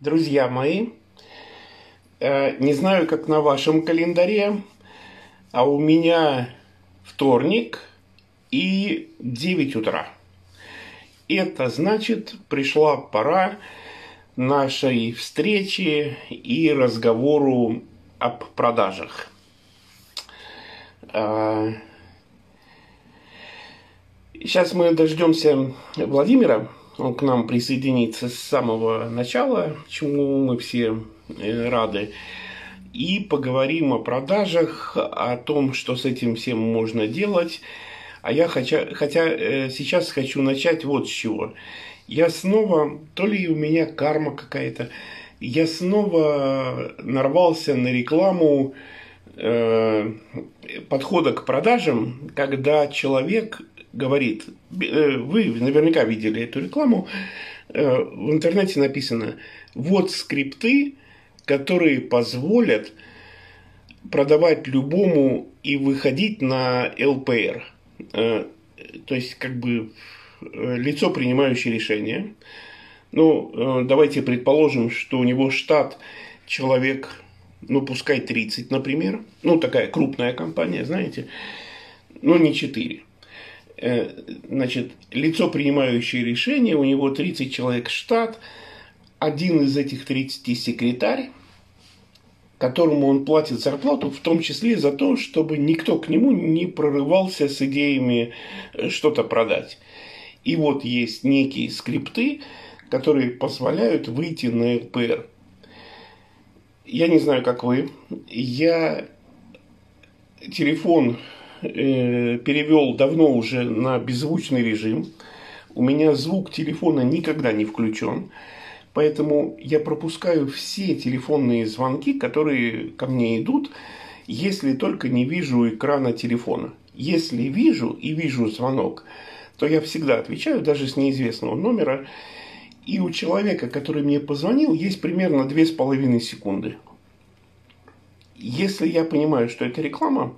друзья мои. Э, не знаю, как на вашем календаре, а у меня вторник и 9 утра. Это значит, пришла пора нашей встречи и разговору об продажах. Сейчас э, мы дождемся Владимира, к нам присоединится с самого начала, чему мы все э, рады. И поговорим о продажах, о том, что с этим всем можно делать. А я хотя, хотя э, сейчас хочу начать вот с чего. Я снова, то ли у меня карма какая-то, я снова нарвался на рекламу э, подхода к продажам, когда человек говорит, э, вы наверняка видели эту рекламу, э, в интернете написано, вот скрипты, которые позволят продавать любому и выходить на ЛПР. Э, то есть, как бы, лицо, принимающее решение. Ну, давайте предположим, что у него штат человек, ну, пускай 30, например. Ну, такая крупная компания, знаете. Но не 4. Э, значит, лицо, принимающее решение, у него 30 человек штат, один из этих 30 секретарь, которому он платит зарплату, в том числе за то, чтобы никто к нему не прорывался с идеями э, что-то продать. И вот есть некие скрипты, которые позволяют выйти на ЛПР. Я не знаю, как вы. Я телефон э, перевел давно уже на беззвучный режим. У меня звук телефона никогда не включен. Поэтому я пропускаю все телефонные звонки, которые ко мне идут, если только не вижу экрана телефона. Если вижу и вижу звонок, то я всегда отвечаю, даже с неизвестного номера. И у человека, который мне позвонил, есть примерно 2,5 секунды. Если я понимаю, что это реклама,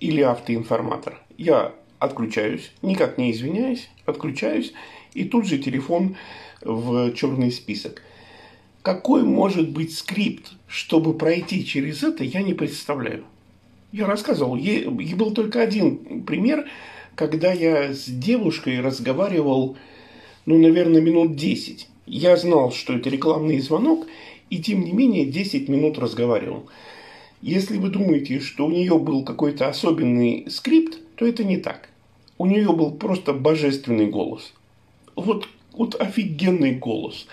или автоинформатор. Я отключаюсь, никак не извиняюсь, отключаюсь, и тут же телефон в черный список. Какой может быть скрипт, чтобы пройти через это, я не представляю. Я рассказывал, и был только один пример, когда я с девушкой разговаривал, ну, наверное, минут 10. Я знал, что это рекламный звонок, и тем не менее 10 минут разговаривал. Если вы думаете, что у нее был какой-то особенный скрипт, то это не так. У нее был просто божественный голос. Вот, вот офигенный голос.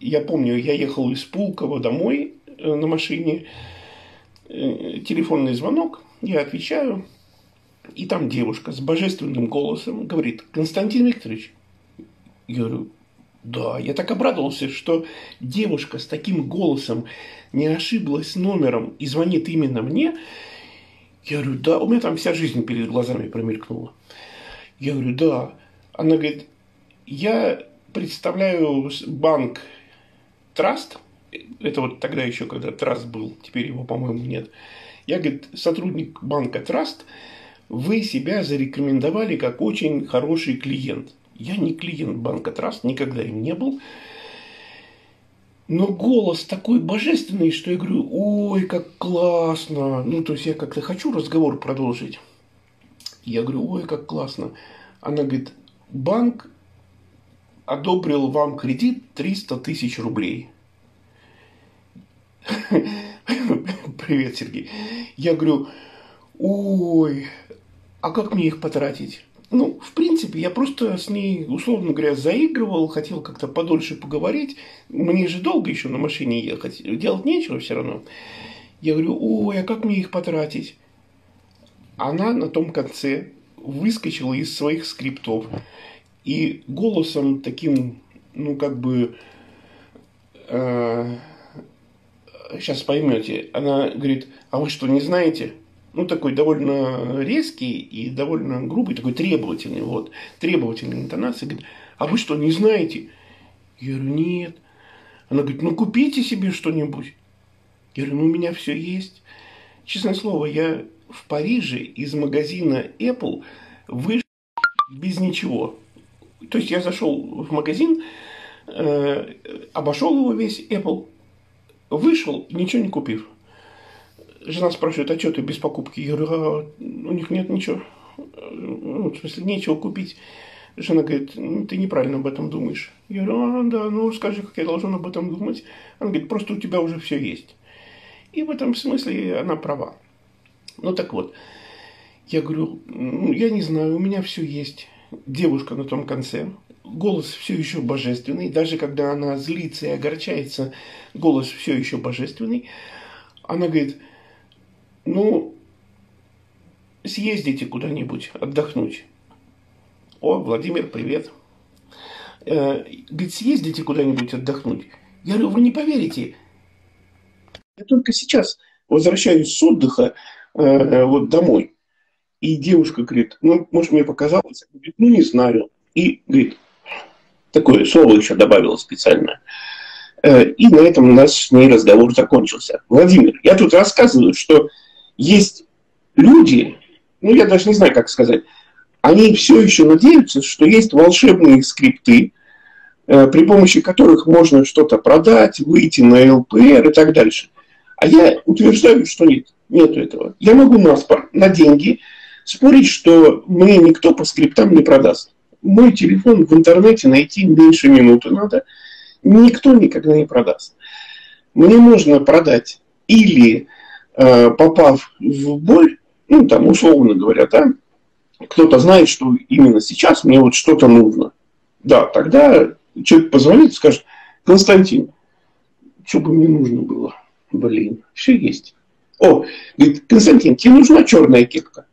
Я помню, я ехал из Пулково домой э, на машине, э, телефонный звонок, я отвечаю, и там девушка с божественным голосом говорит, Константин Викторович, я говорю, да, я так обрадовался, что девушка с таким голосом не ошиблась номером и звонит именно мне. Я говорю, да, у меня там вся жизнь перед глазами промелькнула. Я говорю, да. Она говорит, я представляю банк Траст. Это вот тогда еще, когда Траст был, теперь его, по-моему, нет. Я, говорит, сотрудник банка Траст, вы себя зарекомендовали как очень хороший клиент. Я не клиент банка Траст, никогда им не был. Но голос такой божественный, что я говорю, ой, как классно. Ну, то есть я как-то хочу разговор продолжить. Я говорю, ой, как классно. Она говорит, банк одобрил вам кредит 300 тысяч рублей. Привет, Сергей. Я говорю, ой, а как мне их потратить? Ну, в принципе, я просто с ней, условно говоря, заигрывал, хотел как-то подольше поговорить. Мне же долго еще на машине ехать, делать нечего все равно. Я говорю, ой, а как мне их потратить? Она на том конце выскочила из своих скриптов и голосом таким, ну, как бы, э, сейчас поймете, она говорит, а вы что, не знаете? Ну, такой довольно резкий и довольно грубый, такой требовательный, вот, требовательной интонации, говорит, а вы что, не знаете? Я говорю, нет. Она говорит, ну, купите себе что-нибудь. Я говорю, ну, у меня все есть. Честное слово, я в Париже из магазина Apple вышел без ничего. То есть я зашел в магазин, э, обошел его весь Apple, вышел, ничего не купив. Жена спрашивает, а что ты без покупки? Я говорю, а у них нет ничего. Ну, в смысле, нечего купить. Жена говорит, ты неправильно об этом думаешь. Я говорю, а, да, ну скажи, как я должен об этом думать. Она говорит, просто у тебя уже все есть. И в этом смысле она права. Ну так вот, я говорю, ну, я не знаю, у меня все есть. Девушка на том конце, голос все еще божественный, даже когда она злится и огорчается, голос все еще божественный. Она говорит, ну, съездите куда-нибудь отдохнуть. О, Владимир, привет. Э, говорит, съездите куда-нибудь отдохнуть. Я говорю, вы не поверите. Я только сейчас возвращаюсь с отдыха э, вот домой. И девушка говорит, ну, может, мне показалось? Говорит, ну, не знаю. И, говорит, такое слово еще добавила специально. Э, и на этом наш с ней разговор закончился. Владимир, я тут рассказываю, что есть люди, ну, я даже не знаю, как сказать, они все еще надеются, что есть волшебные скрипты, э, при помощи которых можно что-то продать, выйти на ЛПР и так дальше. А я утверждаю, что нет, нет этого. Я могу наспор на деньги спорить, что мне никто по скриптам не продаст. Мой телефон в интернете найти меньше минуты надо. Никто никогда не продаст. Мне можно продать или попав в боль, ну там условно говоря, да, кто-то знает, что именно сейчас мне вот что-то нужно. Да, тогда человек позвонит и скажет, Константин, что бы мне нужно было? Блин, все есть. О, говорит, Константин, тебе нужна черная кепка?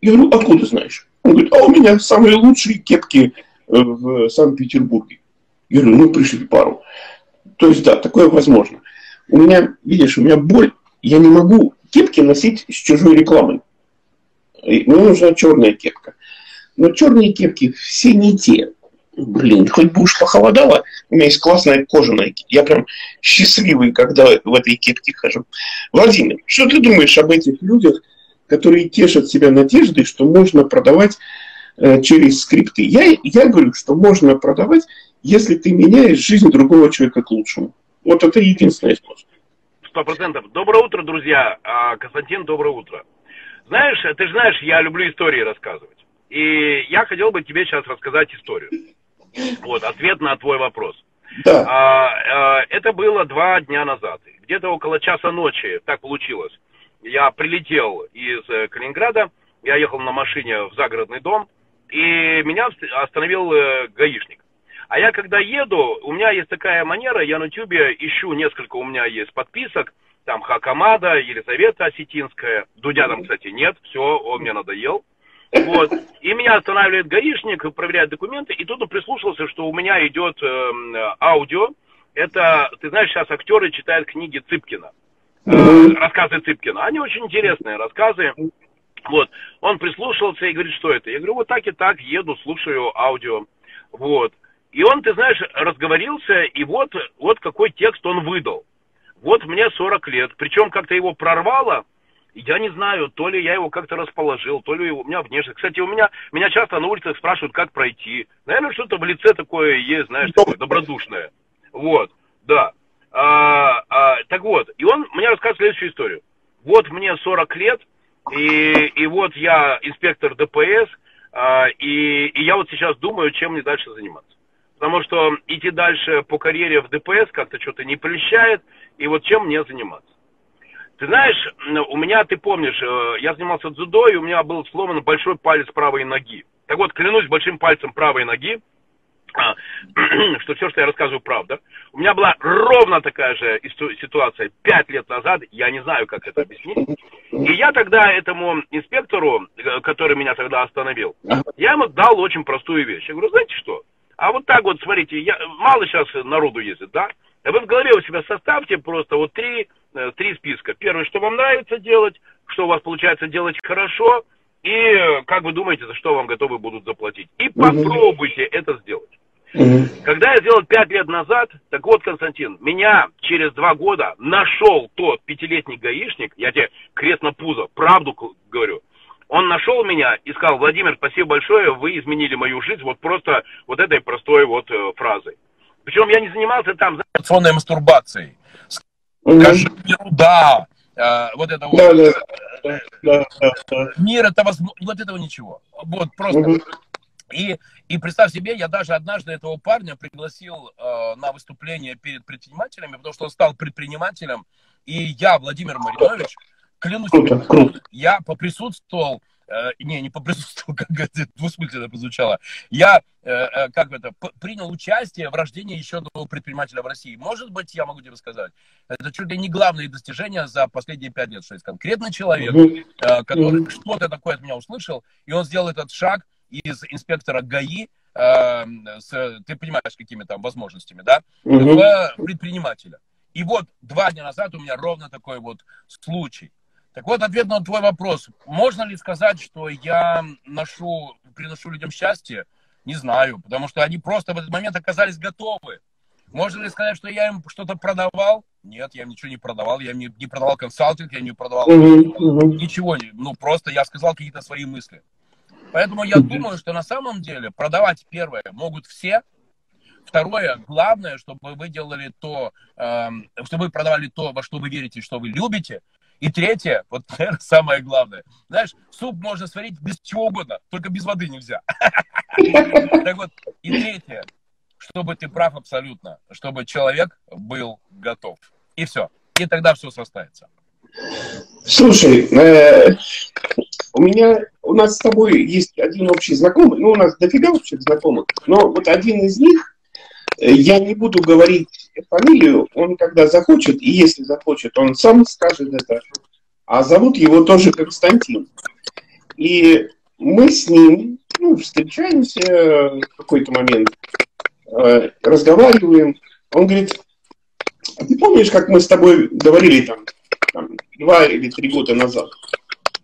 Я говорю, откуда знаешь? Он говорит, а у меня самые лучшие кепки э, в Санкт-Петербурге. Я говорю, ну пришли пару. То есть, да, такое возможно. У меня, видишь, у меня боль, я не могу кепки носить с чужой рекламой. Мне нужна черная кепка. Но черные кепки все не те. Блин, хоть бы уж похолодало, у меня есть классная кожаная. Я прям счастливый, когда в этой кепке хожу. Владимир, что ты думаешь об этих людях, которые тешат себя надеждой, что можно продавать э, через скрипты? Я, я говорю, что можно продавать, если ты меняешь жизнь другого человека к лучшему. Вот это единственное способ. Сто процентов. Доброе утро, друзья. А, Константин, доброе утро. Знаешь, ты же знаешь, я люблю истории рассказывать. И я хотел бы тебе сейчас рассказать историю. Вот, ответ на твой вопрос. Да. А, а, это было два дня назад. Где-то около часа ночи, так получилось. Я прилетел из э, Калининграда, я ехал на машине в загородный дом, и меня остановил э, гаишник. А я когда еду, у меня есть такая манера, я на тюбе ищу несколько, у меня есть подписок, там Хакамада, Елизавета Осетинская, Дудя там, кстати, нет, все, он мне надоел. Вот. И меня останавливает гаишник, проверяет документы, и тут он прислушался, что у меня идет э, аудио. Это, ты знаешь, сейчас актеры читают книги Цыпкина, э, рассказы Цыпкина. Они очень интересные рассказы. Вот. Он прислушался и говорит, что это? Я говорю, вот так и так, еду, слушаю аудио. Вот. И он, ты знаешь, разговорился, и вот, вот какой текст он выдал. Вот мне 40 лет, причем как-то его прорвало, я не знаю, то ли я его как-то расположил, то ли у меня внешне. Кстати, у меня, меня часто на улицах спрашивают, как пройти. Наверное, что-то в лице такое есть, знаешь, такое добродушное. Вот, да. А, а, так вот, и он мне рассказывает следующую историю. Вот мне 40 лет, и, и вот я инспектор ДПС, а, и, и я вот сейчас думаю, чем мне дальше заниматься. Потому что идти дальше по карьере в ДПС как-то что-то не прельщает, и вот чем мне заниматься. Ты знаешь, у меня, ты помнишь, э, я занимался дзюдо, и у меня был сломан большой палец правой ноги. Так вот, клянусь большим пальцем правой ноги, а, что все, что я рассказываю, правда. У меня была ровно такая же ситуация пять лет назад, я не знаю, как это объяснить. И я тогда этому инспектору, э, который меня тогда остановил, я ему дал очень простую вещь. Я говорю, знаете что, а вот так вот, смотрите, я, мало сейчас народу ездит, да? А вы в голове у себя составьте просто вот три, э, три списка. Первый, что вам нравится делать, что у вас получается делать хорошо, и э, как вы думаете, за что вам готовы будут заплатить. И попробуйте это сделать. Когда я сделал пять лет назад, так вот, Константин, меня через два года нашел тот пятилетний гаишник, я тебе крест на пузо, правду говорю, он нашел меня и сказал, Владимир, спасибо большое, вы изменили мою жизнь вот просто вот этой простой вот э, фразой. Причем я не занимался там знаешь, мастурбацией. Скажи миру да, э, вот это вот. Да, да, да, да, да. Мир это возможно, вот этого ничего. Вот просто. Угу. И, и представь себе, я даже однажды этого парня пригласил э, на выступление перед предпринимателями, потому что он стал предпринимателем, и я, Владимир Маринович, клянусь, круто, круто. я поприсутствовал Э, не, не поприсутствовал, как это двусмысленно прозвучало, я, э, э, как это, принял участие в рождении еще одного предпринимателя в России. Может быть, я могу тебе сказать, это чуть ли не главное достижение за последние пять лет, что есть конкретный человек, который что-то такое от меня услышал, и он сделал этот шаг из инспектора ГАИ, с, ты понимаешь, какими там возможностями, да, в предпринимателя. И вот два дня назад у меня ровно такой вот случай. Так вот, ответ на твой вопрос. Можно ли сказать, что я ношу, приношу людям счастье? Не знаю, потому что они просто в этот момент оказались готовы. Можно ли сказать, что я им что-то продавал? Нет, я им ничего не продавал. Я им не, не продавал консалтинг, я не продавал ничего. Ну, просто я сказал какие-то свои мысли. Поэтому я думаю, что на самом деле продавать первое могут все. Второе, главное, чтобы вы делали то, э, чтобы вы продавали то, во что вы верите, что вы любите. И третье, вот, наверное, самое главное. Знаешь, суп можно сварить без чего угодно, только без воды нельзя. Так вот, и третье, чтобы ты прав абсолютно, чтобы человек был готов. И все. И тогда все состоится. Слушай, э, у меня, у нас с тобой есть один общий знакомый, ну, у нас дофига общих знакомых, но вот один из них, я не буду говорить фамилию, он когда захочет, и если захочет, он сам скажет это. А зовут его тоже Константин. И мы с ним ну, встречаемся в какой-то момент, э, разговариваем. Он говорит, а ты помнишь, как мы с тобой говорили там, там два или три года назад?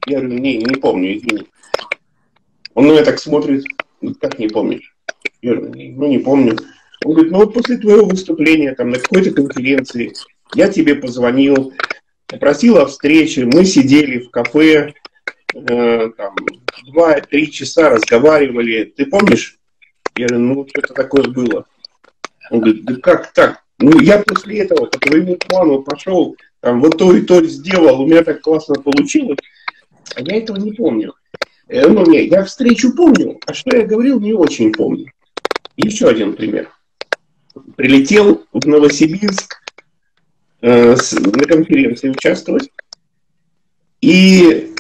Я говорю, не, не помню, извини. Он на меня так смотрит, как не помнишь? Я говорю, ну не помню. Он говорит, ну вот после твоего выступления там на какой-то конференции я тебе позвонил, попросил о встрече, мы сидели в кафе, э, там, два-три часа разговаривали. Ты помнишь? Я говорю, ну что-то такое было. Он говорит, да как так? Ну, я после этого по твоему плану пошел, там, вот то и то сделал, у меня так классно получилось. А я этого не помню. Э, ну, не, я встречу помню, а что я говорил, не очень помню. Еще один пример прилетел в Новосибирск э, с, на конференции участвовать. И,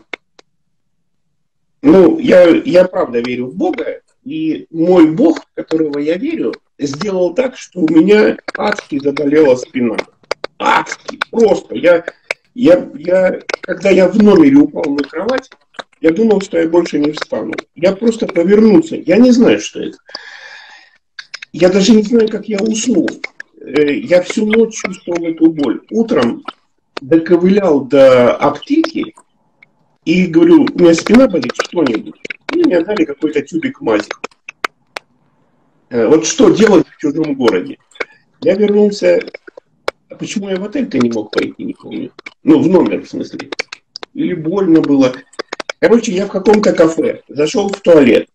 ну, я, я правда верю в Бога, и мой Бог, которого я верю, сделал так, что у меня адски заболела спина. Адски, просто. Я, я, я, когда я в номере упал на кровать, я думал, что я больше не встану. Я просто повернулся. Я не знаю, что это. Я даже не знаю, как я уснул. Э, я всю ночь чувствовал эту боль. Утром доковылял до аптеки и говорю, у меня спина болит, что-нибудь. И мне дали какой-то тюбик мази. Э, вот что делать в чужом городе? Я вернулся, а почему я в отель-то не мог пойти, не помню. Ну, в номер, в смысле. Или больно было. Короче, я в каком-то кафе зашел в туалет.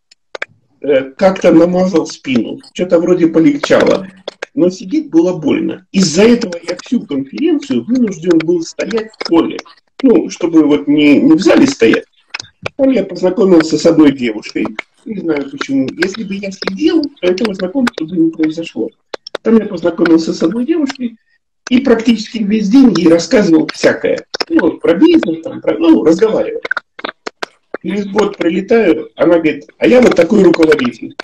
Э, как-то намазал спину, что-то вроде полегчало. Но сидеть было больно. Из-за этого я всю конференцию вынужден был стоять в поле. Ну, чтобы вот не, не в зале стоять. Там я познакомился с одной девушкой. Не знаю почему. Если бы я сидел, то этого знакомства бы не произошло. Там я познакомился с одной девушкой и практически весь день ей рассказывал всякое. Ну, про бизнес, там, про, ну, разговаривал через год прилетаю, она говорит, а я вот такой руководитель.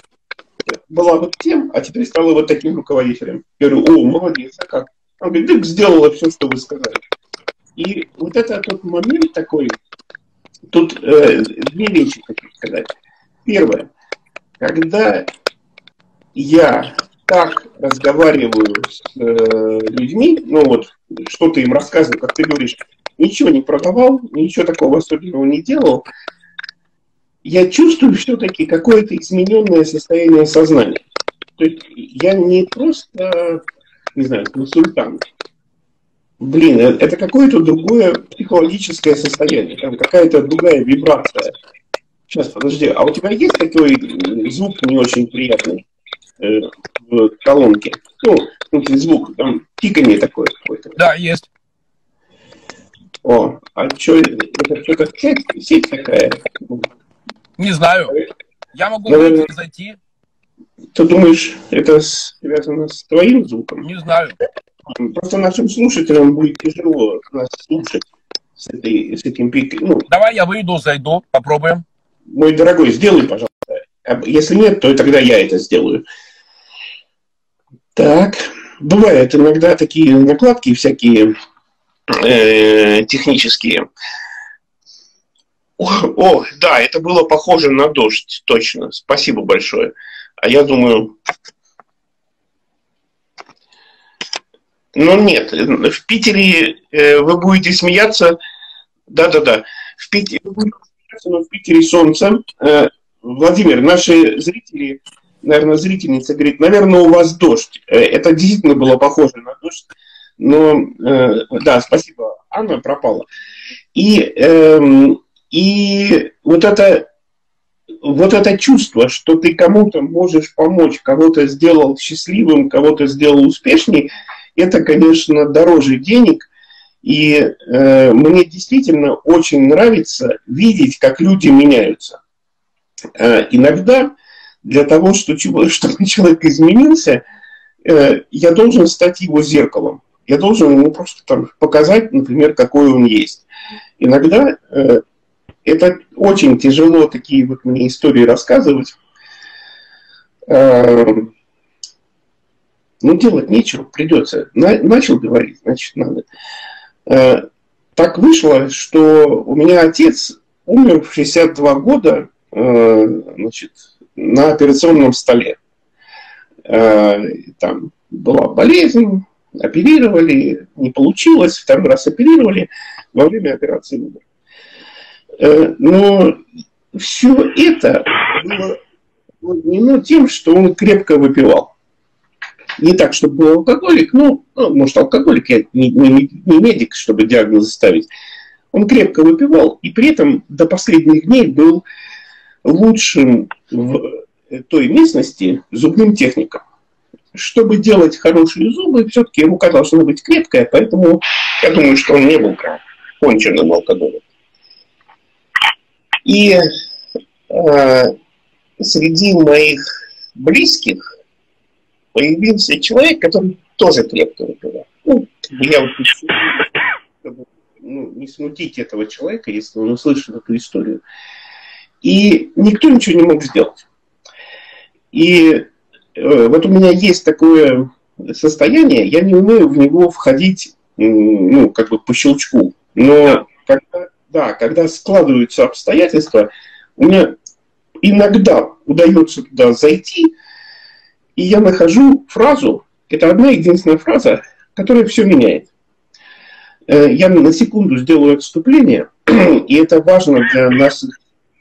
Была вот тем, а теперь стала вот таким руководителем. Я говорю, о, молодец, а как? Она говорит, так сделала все, что вы сказали. И вот это тот момент такой, тут э, две вещи хочу сказать. Первое, когда я так разговариваю с э, людьми, ну вот, что ты им рассказывал, как ты говоришь, ничего не продавал, ничего такого особенного не делал, я чувствую все-таки какое-то измененное состояние сознания. То есть я не просто, не знаю, консультант. Блин, э, это какое-то другое психологическое состояние, там какая-то другая вибрация. Сейчас, подожди, а у тебя есть такой звук не очень приятный? Э, в колонке? Ну, в звук, там тиканье такое какое-то. Да, есть. О, а что, это что-то сеть, сеть такая? Не знаю. Я могу Наверное, зайти. Ты думаешь, это связано с твоим звуком? Не знаю. Просто нашим слушателям будет тяжело нас слушать с, этой, с этим пиком. Ну, Давай я выйду, зайду, попробуем. Мой дорогой, сделай, пожалуйста. Если нет, то тогда я это сделаю. Так, бывают иногда такие накладки всякие э, технические. О, да, это было похоже на дождь, точно. Спасибо большое. А я думаю... Ну нет, в Питере э, вы будете смеяться. Да-да-да. В Питере, в Питере солнце. Э, Владимир, наши зрители, наверное, зрительница говорит, наверное, у вас дождь. Э, это действительно было похоже на дождь. Но, да, спасибо, Анна пропала. И, э, и вот это вот это чувство, что ты кому-то можешь помочь, кого-то сделал счастливым, кого-то сделал успешней, это, конечно, дороже денег. И э, мне действительно очень нравится видеть, как люди меняются. Э, иногда для того, что, чтобы человек изменился, э, я должен стать его зеркалом. Я должен ему просто там, показать, например, какой он есть. Иногда э, это очень тяжело такие вот мне истории рассказывать. Э, ну, делать нечего, придется. На, начал говорить, значит, надо. Э, так вышло, что у меня отец умер в 62 года э, значит, на операционном столе. Э, там была болезнь, оперировали, не получилось, второй раз оперировали, во время операции умер. Э, но все это было объединено тем, что он крепко выпивал. Не так, чтобы был алкоголик, ну, ну может, алкоголик, я не, не, не медик, чтобы диагноз ставить. Он крепко выпивал и при этом до последних дней был лучшим в той местности зубным техником. Чтобы делать хорошие зубы, все-таки рука должна быть крепкая, поэтому я думаю, что он не был конченным алкоголем. И э, среди моих близких появился человек, который тоже крепко выпивал. Ну, я вот чтобы ну, не смутить этого человека, если он услышит эту историю. И никто ничего не мог сделать. И э, вот у меня есть такое состояние, я не умею в него входить, ну, как бы по щелчку. Но когда да, когда складываются обстоятельства, у меня иногда удается туда зайти, и я нахожу фразу, это одна единственная фраза, которая все меняет. Э, я на секунду сделаю отступление, и это важно для наших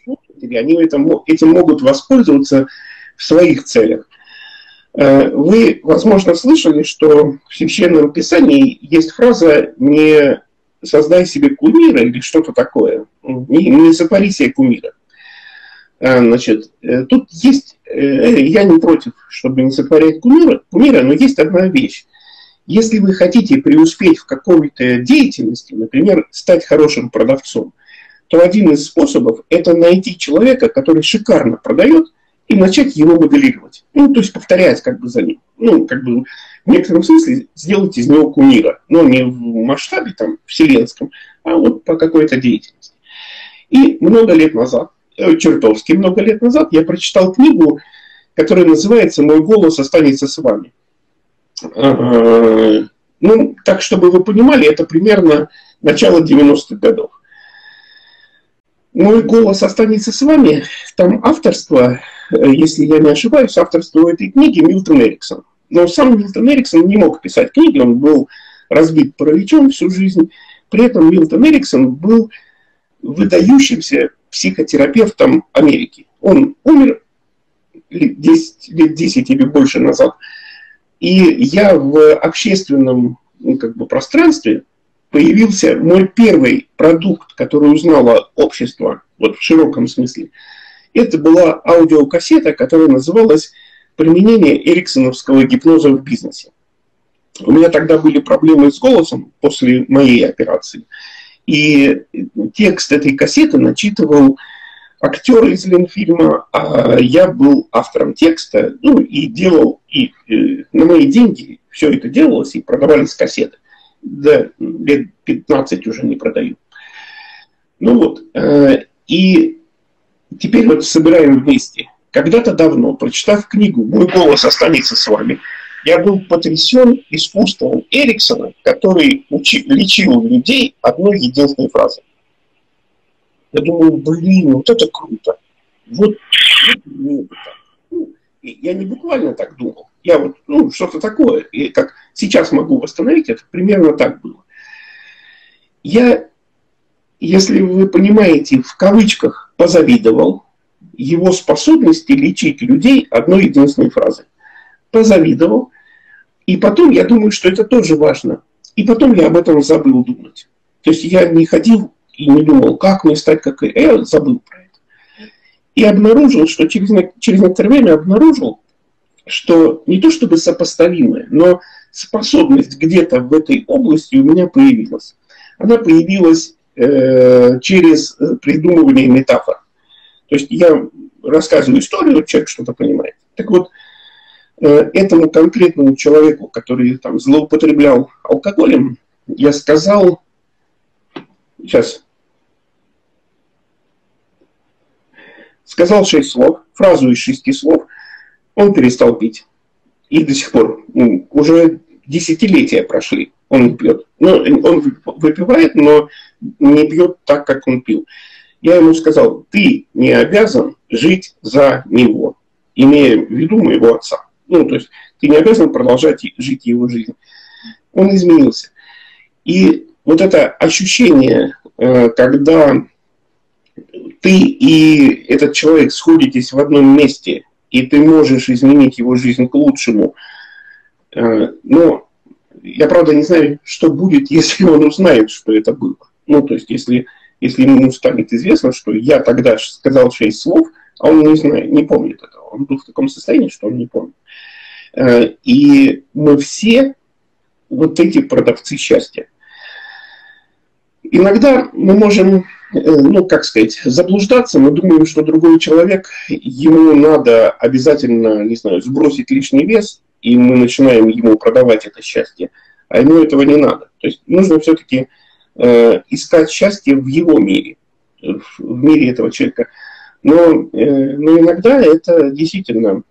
слушателей, они этим, этим могут воспользоваться в своих целях. Э, вы, возможно, слышали, что в Священном Писании есть фраза «не создай себе кумира или что-то такое. Не, не сотвори себе кумира. А, значит, э, тут есть, э, я не против, чтобы не сотворять кумира, кумира, но есть одна вещь. Если вы хотите преуспеть в какой-то деятельности, например, стать хорошим продавцом, то один из способов – это найти человека, который шикарно продает, и начать его моделировать. Ну, то есть повторять как бы за ним. Ну, как бы в некотором смысле сделать из него кумира. Но не в масштабе там вселенском, а вот по какой-то деятельности. И много лет назад, э, чертовски много лет назад, я прочитал книгу, которая называется «Мой голос останется с вами». Ну, так, чтобы вы понимали, это примерно начало 90-х годов. «Мой голос останется с вами», там авторство, э, если я не ошибаюсь, авторство этой книги Милтон Эриксон – но сам Милтон Эриксон не мог писать книги, он был разбит параличом всю жизнь. При этом Милтон Эриксон был выдающимся психотерапевтом Америки. Он умер лет 10, лет 10 или больше назад. И я в общественном ну, как бы, пространстве появился мой первый продукт, который узнало общество, вот в широком смысле. Это была аудиокассета, которая называлась применение эриксоновского гипноза в бизнесе. У меня тогда были проблемы с голосом после моей операции. И текст этой кассеты начитывал актер из Ленфильма, а я был автором текста, ну и делал, и э, на мои деньги все это делалось, и продавались кассеты. Да, лет 15 уже не продаю. Ну вот, э, и теперь вот собираем вместе. Когда-то давно, прочитав книгу «Мой голос останется с вами», я был потрясен искусством Эриксона, который учи, лечил людей одной единственной фразой. Я думаю, блин, вот это круто. Вот, вот ну, я не буквально так думал. Я вот, ну, что-то такое. И как сейчас могу восстановить, это примерно так было. Я, если вы понимаете, в кавычках позавидовал его способности лечить людей одной единственной фразой. Позавидовал. И потом я думаю, что это тоже важно. И потом я об этом забыл думать. То есть я не ходил и не думал, как мне стать как... Я забыл про это. И обнаружил, что через, через некоторое время обнаружил, что не то чтобы сопоставимое, но способность где-то в этой области у меня появилась. Она появилась э, через э, придумывание метафор. То есть я рассказываю историю, человек что-то понимает. Так вот, э, этому конкретному человеку, который там злоупотреблял алкоголем, я сказал, сейчас, сказал шесть слов, фразу из шести слов, он перестал пить. И до сих пор, ну, уже десятилетия прошли, он пьет. Ну, он выпивает, но не пьет так, как он пил. Я ему сказал, ты не обязан жить за него, имея в виду моего отца. Ну, то есть ты не обязан продолжать жить его жизнь. Он изменился. И вот это ощущение, э, когда ты и этот человек сходитесь в одном месте, и ты можешь изменить его жизнь к лучшему. Э, но я, правда, не знаю, что будет, если он узнает, что это было. Ну, то есть, если, если ему станет известно, что я тогда сказал шесть слов, а он не знает, не помнит этого. Он был в таком состоянии, что он не помнит. Э, и мы все вот эти продавцы счастья. Иногда мы можем Э, ну, как сказать, заблуждаться. Мы думаем, что другой человек, ему надо обязательно, не знаю, сбросить лишний вес, и мы начинаем ему продавать это счастье. А ему этого не надо. То есть нужно все-таки э, искать счастье в его мире, в, мире этого человека. Но, э, но иногда это действительно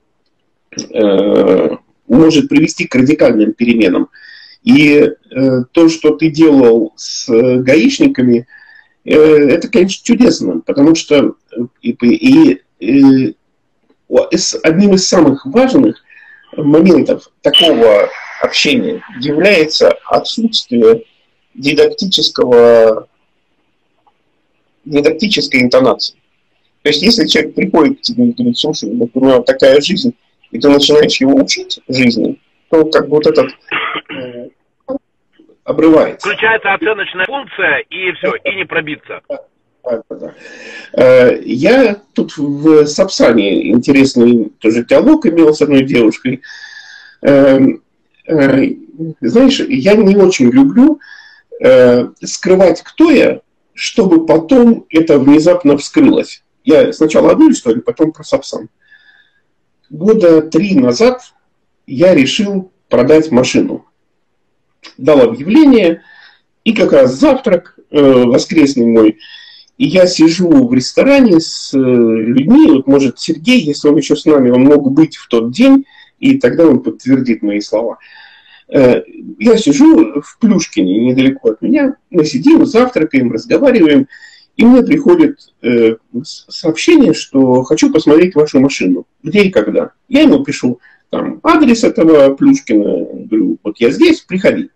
э, может привести к радикальным переменам. И то, что ты делал с гаишниками, это, конечно, чудесно, потому что и, и, и одним из самых важных моментов такого общения является отсутствие дидактического, дидактической интонации. То есть, если человек приходит к тебе и говорит, слушай, вот у меня такая жизнь, и ты начинаешь его учить жизни, то как бы вот этот э, обрывается. Включается оценочная функция, и все, и не пробиться. Э, я тут в Сапсане интересный тоже диалог имел с одной девушкой. Эм, э, знаешь, я не очень люблю э, скрывать, кто я, чтобы потом это внезапно вскрылось. Я сначала одну историю, потом про Сапсан. Года три назад я решил продать машину дал объявление, и как раз завтрак э, воскресный мой, и я сижу в ресторане с э, людьми, вот может Сергей, если он еще с нами, он мог быть в тот день, и тогда он подтвердит мои слова. Э, я сижу в Плюшкине, недалеко от меня, мы сидим, завтракаем, разговариваем, и мне приходит э, сообщение, что хочу посмотреть вашу машину. Где и когда. Я ему пишу там адрес этого Плюшкина, говорю, вот я здесь, приходи.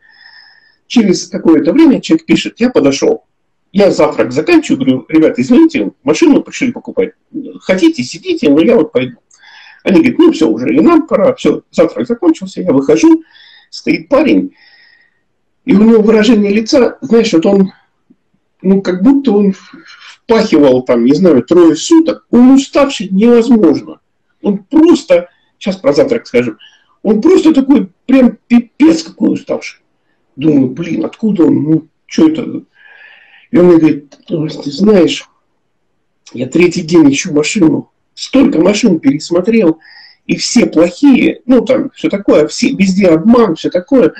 Через какое-то время человек пишет, я подошел, я завтрак заканчиваю, говорю, ребят, извините, машину пришли покупать. Хотите, сидите, но я вот пойду. Они говорят, ну все, уже и нам пора, все, завтрак закончился, я выхожу, стоит парень, и у него выражение лица, знаешь, вот он, ну как будто он впахивал там, не знаю, трое суток, он уставший невозможно. Он просто сейчас про завтрак скажу. Он просто такой, прям пипец какой уставший. Думаю, блин, откуда он, ну, что это? И он мне говорит, ты знаешь, я третий день ищу машину, столько машин пересмотрел, и все плохие, ну там все такое, все, везде обман, все такое.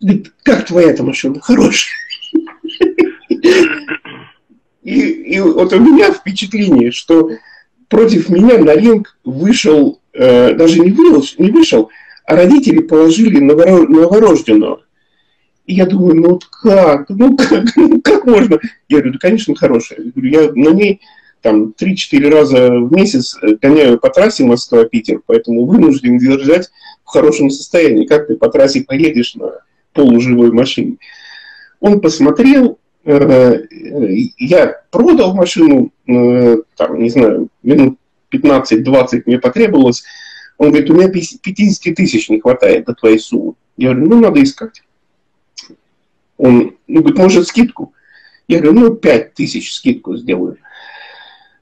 Говорит, как твоя эта машина? Хорошая. И, вот у меня впечатление, что против меня на ринг вышел, э, даже не, вышел, не вышел, а родители положили новорожденного. И я думаю, ну вот как, ну как, ну как можно? Я говорю, да, конечно, хорошая. Я, говорю, я на ней там 3-4 раза в месяц гоняю по трассе Москва-Питер, поэтому вынужден держать в хорошем состоянии. Как ты по трассе поедешь на полуживой машине? Он посмотрел, э, я продал машину, э, там, не знаю, минут 15-20 мне потребовалось. Он говорит, у меня 50 тысяч не хватает до твоей суммы. Я говорю, ну, надо искать. Он, ну, говорит, может, скидку? Я говорю, ну, 5 тысяч скидку сделаю.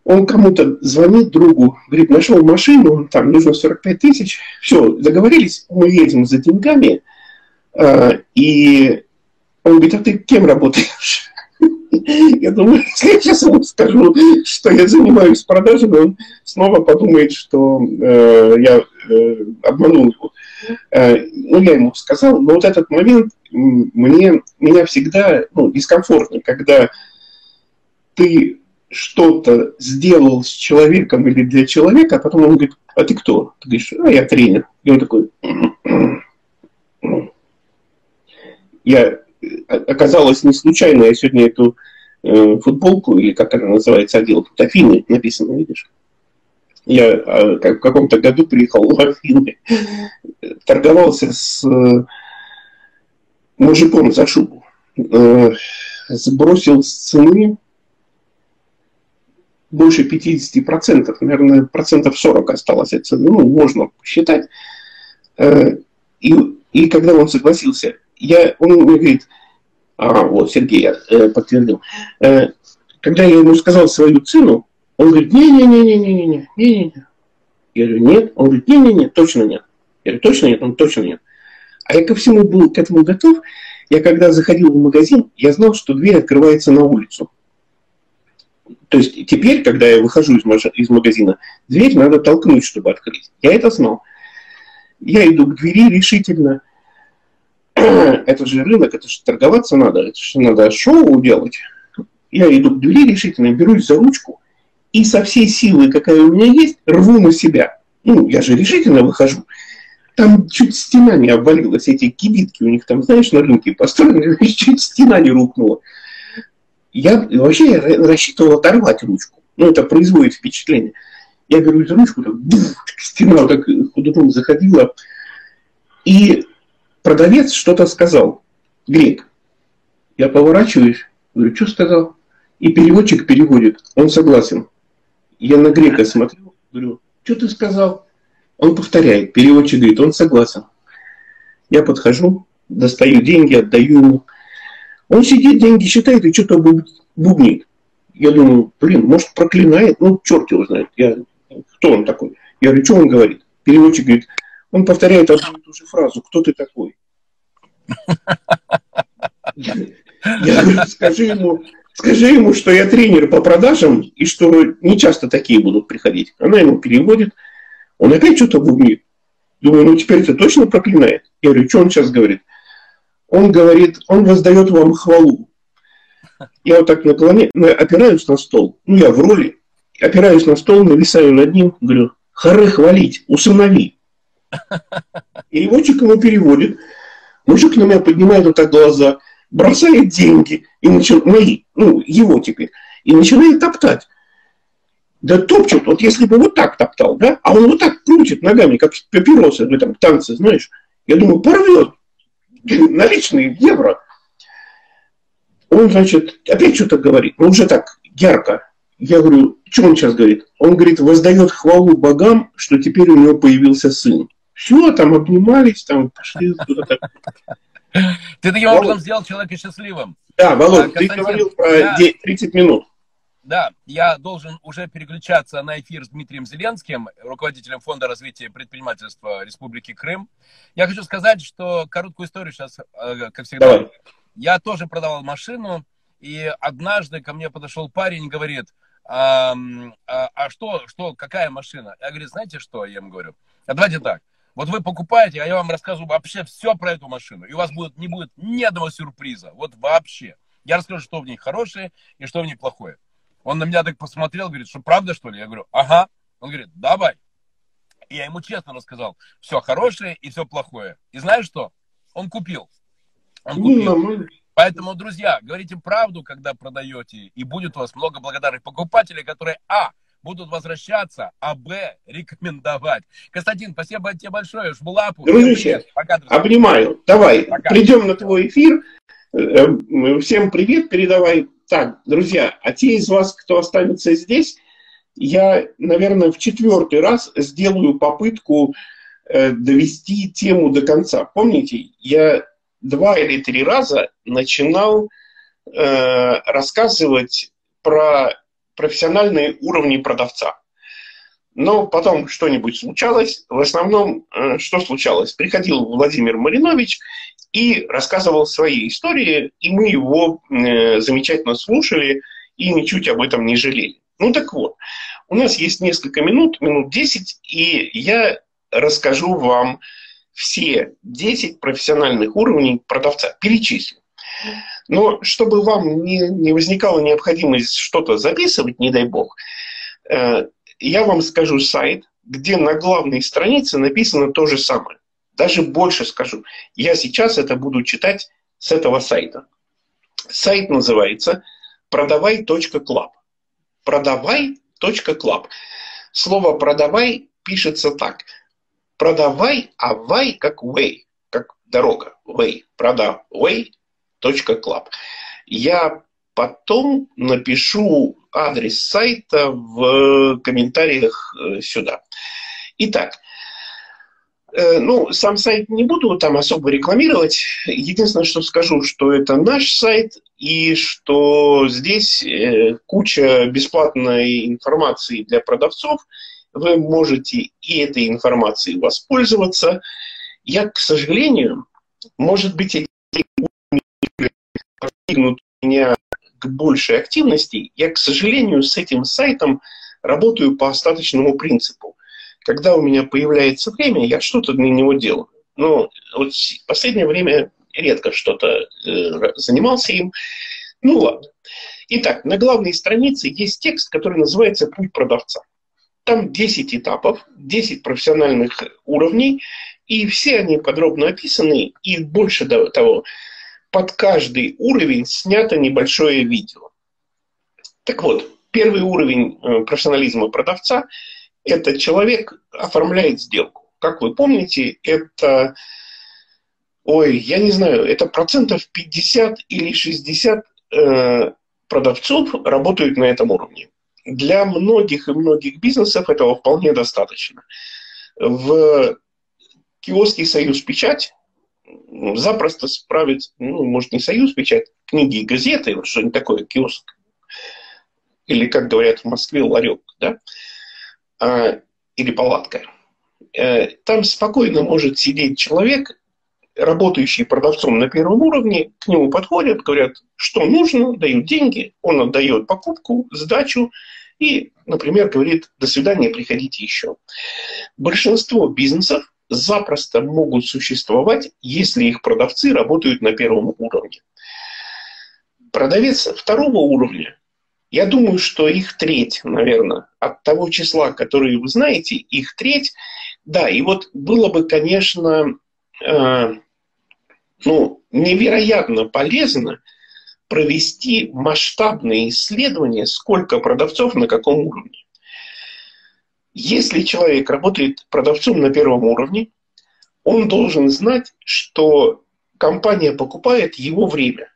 Он кому-то звонит другу, говорит, нашел машину, там нужно 45 тысяч. Все, договорились, мы едем за деньгами. А, и он говорит, а ты кем работаешь? Я думаю, если я сейчас ему скажу, что я занимаюсь продажами, он снова подумает, что э, я э, обманул его. Э, ну, я ему сказал, но вот этот момент мне, меня всегда ну, дискомфортно, когда ты что-то сделал с человеком или для человека, а потом он говорит, а ты кто? Ты говоришь, а я тренер. И он такой, я оказалось не случайно, я сегодня эту э, футболку, или как она называется, одел, тут Афины написано, видишь? Я э, в каком-то году приехал в Афины, торговался с э, мужиком за шубу, э, сбросил с цены больше 50%, наверное, процентов 40 осталось от цены, ну, можно посчитать. Э, и, и когда он согласился, я, он мне говорит, а, вот, Сергей я, э, подтвердил, э, когда я ему сказал свою цену, он говорит, не-не-не-не-не-не, не-не-не. Я говорю, нет. Он говорит, не-не-не, точно нет. Я говорю, точно нет? Он точно нет. А я ко всему был к этому готов. Я когда заходил в магазин, я знал, что дверь открывается на улицу. То есть теперь, когда я выхожу из, из магазина, дверь надо толкнуть, чтобы открыть. Я это знал. Я иду к двери решительно. это же рынок, это же торговаться надо, это же надо шоу делать. Я иду к двери решительно, берусь за ручку и со всей силы, какая у меня есть, рву на себя. Ну, я же решительно выхожу. Там чуть стена не обвалилась, эти кибитки у них там, знаешь, на рынке построены, чуть стена не рухнула. Я вообще я рассчитывал оторвать ручку. Ну, это производит впечатление. Я беру эту ручку, так, бух, так стена вот так ходуном заходила. И продавец что-то сказал. Грек. Я поворачиваюсь, говорю, что сказал? И переводчик переводит. Он согласен. Я на грека смотрю, говорю, что ты сказал? Он повторяет. Переводчик говорит, он согласен. Я подхожу, достаю деньги, отдаю ему. Он сидит, деньги считает и что-то бубнит. Я думаю, блин, может проклинает, ну черт его знает. Я, кто он такой? Я говорю, что он говорит? Переводчик говорит, он повторяет одну и ту же фразу, кто ты такой? Я, говорю, скажи ему, скажи ему, что я тренер по продажам и что не часто такие будут приходить. Она ему переводит, он опять что-то бубнит. Думаю, ну теперь это точно проклинает. Я говорю, что он сейчас говорит? Он говорит, он воздает вам хвалу. Я вот так наклоняюсь, опираюсь на стол, ну я в роли, опираюсь на стол, нависаю над ним, говорю, хоры хвалить, усынови. Переводчик ему переводит, мужик на меня поднимает вот так глаза, бросает деньги, и начинает, мои, ну, его теперь, и начинает топтать. Да топчет, вот если бы вот так топтал, да, а он вот так крутит ногами, как папиросы в этом танце, знаешь, я думаю, порвет наличные евро. Он, значит, опять что-то говорит, но уже так ярко. Я говорю, что он сейчас говорит? Он говорит, воздает хвалу богам, что теперь у него появился сын. Все, там обнимались, там пошли куда-то. Ты таким образом сделал человека счастливым. Да, Володь, ты говорил про 30 минут. Да, я должен уже переключаться на эфир с Дмитрием Зеленским, руководителем Фонда развития предпринимательства Республики Крым. Я хочу сказать, что короткую историю сейчас, э, как всегда. Давай. Я тоже продавал машину, и однажды ко мне подошел парень и говорит, а, а, а что, что, какая машина? Я говорю, знаете что, я ему говорю, а давайте так, вот вы покупаете, а я вам рассказываю вообще все про эту машину, и у вас будет, не будет ни одного сюрприза, вот вообще. Я расскажу, что в ней хорошее и что в ней плохое. Он на меня так посмотрел, говорит, что правда, что ли? Я говорю, ага. Он говорит, давай. И я ему честно рассказал, все хорошее и все плохое. И знаешь что? Он купил. Он купил. Поэтому, друзья, говорите правду, когда продаете, и будет у вас много благодарных покупателей, которые, а, будут возвращаться, а Б рекомендовать. Константин, спасибо тебе большое. Жму лапу. Дружище, Пока, обнимаю. Давай, Пока. придем на твой эфир. Э, э, всем привет передавай. Так, друзья, а те из вас, кто останется здесь, я, наверное, в четвертый раз сделаю попытку э, довести тему до конца. Помните, я два или три раза начинал э, рассказывать про профессиональные уровни продавца. Но потом что-нибудь случалось. В основном, э, что случалось? Приходил Владимир Маринович и рассказывал свои истории, и мы его э, замечательно слушали и ничуть об этом не жалели. Ну так вот, у нас есть несколько минут, минут 10, и я расскажу вам все 10 профессиональных уровней продавца. Перечислю. Но чтобы вам не, не возникала необходимость что-то записывать, не дай бог, э, я вам скажу сайт, где на главной странице написано то же самое. Даже больше скажу. Я сейчас это буду читать с этого сайта. Сайт называется продавай.клаб. Продавай.клаб. Слово продавай пишется так. Продавай, а вай как way, как дорога. Way. Продавай.клаб. Я потом напишу адрес сайта в комментариях э, сюда. Итак, ну, сам сайт не буду там особо рекламировать. Единственное, что скажу, что это наш сайт и что здесь э, куча бесплатной информации для продавцов. Вы можете и этой информацией воспользоваться. Я, к сожалению, может быть, эти подвигнут меня к большей активности. Я, к сожалению, с этим сайтом работаю по остаточному принципу когда у меня появляется время, я что-то для него делаю. Но вот в последнее время редко что-то э, занимался им. Ну ладно. Итак, на главной странице есть текст, который называется «Путь продавца». Там 10 этапов, 10 профессиональных уровней, и все они подробно описаны, и больше того, под каждый уровень снято небольшое видео. Так вот, первый уровень э, профессионализма продавца – этот человек оформляет сделку. Как вы помните, это, ой, я не знаю, это процентов 50 или 60 э, продавцов работают на этом уровне. Для многих и многих бизнесов этого вполне достаточно. В киоске «Союз Печать» запросто справится, ну, может, не «Союз Печать», книги и газеты, вот что-нибудь такое, киоск. Или, как говорят в Москве, ларек, да, а, или палатка. Э, там спокойно может сидеть человек, работающий продавцом на первом уровне, к нему подходят, говорят, что нужно, дают деньги, он отдает покупку, сдачу и, например, говорит, до свидания, приходите еще. Большинство бизнесов запросто могут существовать, если их продавцы работают на первом уровне. Продавец второго уровня я думаю, что их треть, наверное, от того числа, которые вы знаете, их треть. Да, и вот было бы, конечно, э, ну, невероятно полезно провести масштабные исследования, сколько продавцов на каком уровне. Если человек работает продавцом на первом уровне, он должен знать, что компания покупает его время.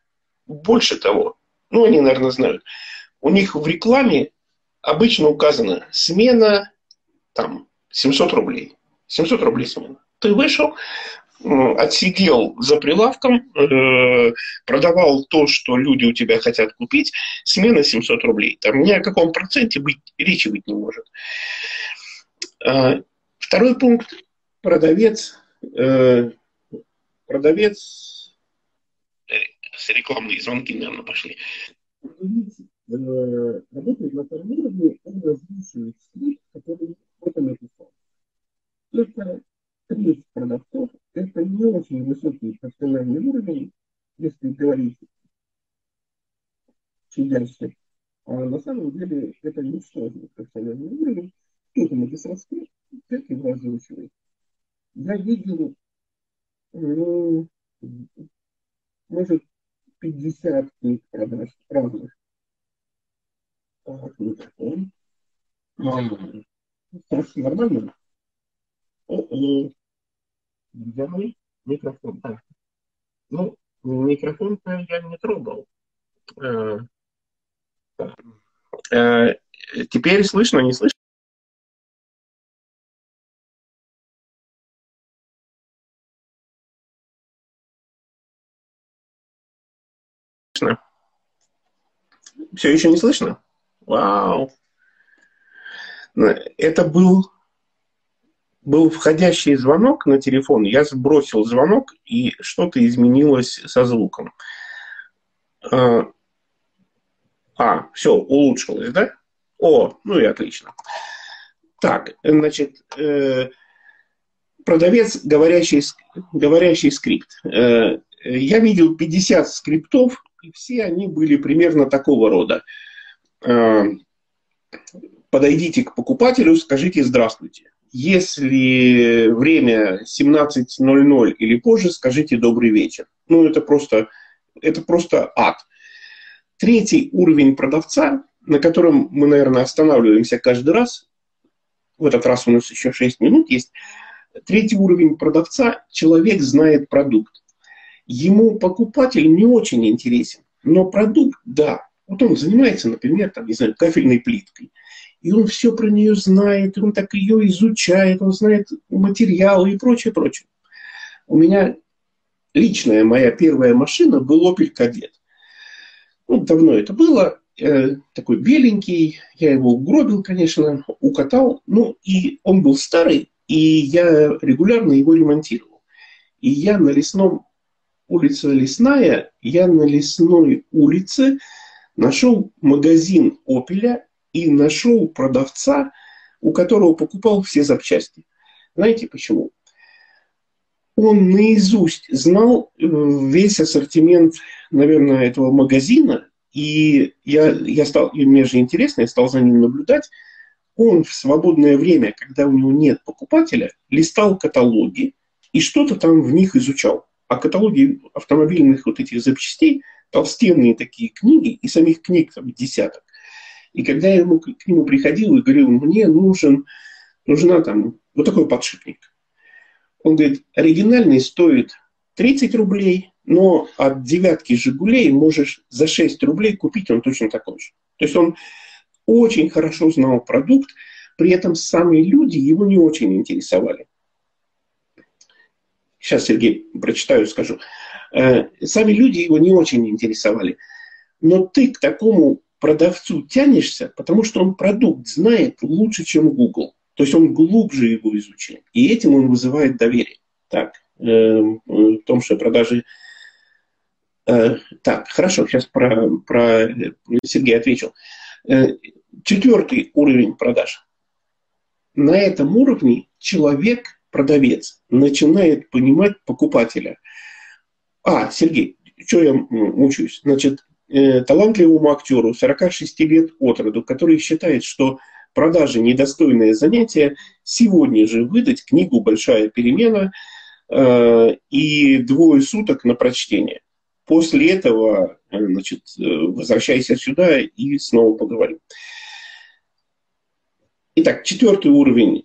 Больше того, ну, они, наверное, знают, у них в рекламе обычно указано смена там 700 рублей. 700 рублей смена. Ты вышел, отсидел за прилавком, э, продавал то, что люди у тебя хотят купить, смена 700 рублей. Там ни о каком проценте быть, речи быть не может. А, второй пункт. Продавец, э, продавец, э, с рекламные звонки, наверное, пошли. Работает на том уровне, он разрушивает скрипт, который кто-то написал. Это треть продавцов – это не очень высокий профессиональный уровень, если говорить чудяще. А на самом деле это ничтожный профессиональный уровень. Кто-то написал скрипт, как его озвучивает. Я видел, ну, может, 50 книг продаж разных. Сейчас нормально? О-о. Где мой микрофон? Так. Ну, микрофон-то я не трогал. Теперь слышно, не слышно? Все еще не слышно? Вау! Это был был входящий звонок на телефон, я сбросил звонок, и что-то изменилось со звуком. А, а все, улучшилось, да? О, ну и отлично. Так, значит, э, продавец, говорящий, говорящий скрипт. Э, я видел 50 скриптов, и все они были примерно такого рода. Э, подойдите к покупателю, скажите «здравствуйте». Если время 17.00 или позже, скажите «добрый вечер». Ну, это просто, это просто ад. Третий уровень продавца, на котором мы, наверное, останавливаемся каждый раз, в этот раз у нас еще 6 минут есть, третий уровень продавца, человек знает продукт. Ему покупатель не очень интересен, но продукт, да. Вот он занимается, например, там, не знаю, кафельной плиткой – и он все про нее знает, он так ее изучает, он знает материалы и прочее, прочее. У меня личная моя первая машина был Opel Kadett. Ну, давно это было, э, такой беленький, я его угробил, конечно, укатал, ну, и он был старый, и я регулярно его ремонтировал. И я на лесном, улице Лесная, я на лесной улице нашел магазин Опеля, и нашел продавца, у которого покупал все запчасти. Знаете почему? Он наизусть знал э, весь ассортимент, наверное, этого магазина, и я, я стал, и мне же интересно, я стал за ним наблюдать. Он в свободное время, когда у него нет покупателя, листал каталоги и что-то там в них изучал. А каталоги автомобильных вот этих запчастей, толстенные такие книги, и самих книг там десяток. И когда я ему, к нему приходил и говорил, мне нужен, нужна там вот такой подшипник. Он говорит, оригинальный стоит 30 рублей, но от девятки «Жигулей» можешь за 6 рублей купить, он точно такой же. То есть он очень хорошо знал продукт, при этом сами люди его не очень интересовали. Сейчас, Сергей, прочитаю, скажу. Э, сами люди его не очень интересовали. Но ты к такому продавцу тянешься, потому что он продукт знает лучше, чем Google. То есть он глубже его изучил. И этим он вызывает доверие. Так, э, в том, что продажи... Э, так, хорошо, сейчас про, про Сергей ответил. Э, четвертый уровень продаж. На этом уровне человек, продавец, начинает понимать покупателя. А, Сергей, что я мучаюсь? Значит, э, талантливому актеру 46 лет от роду, который считает, что продажи недостойное занятие, сегодня же выдать книгу «Большая перемена» э, и двое суток на прочтение. После этого, э, значит, возвращайся сюда и снова поговорим. Итак, четвертый уровень.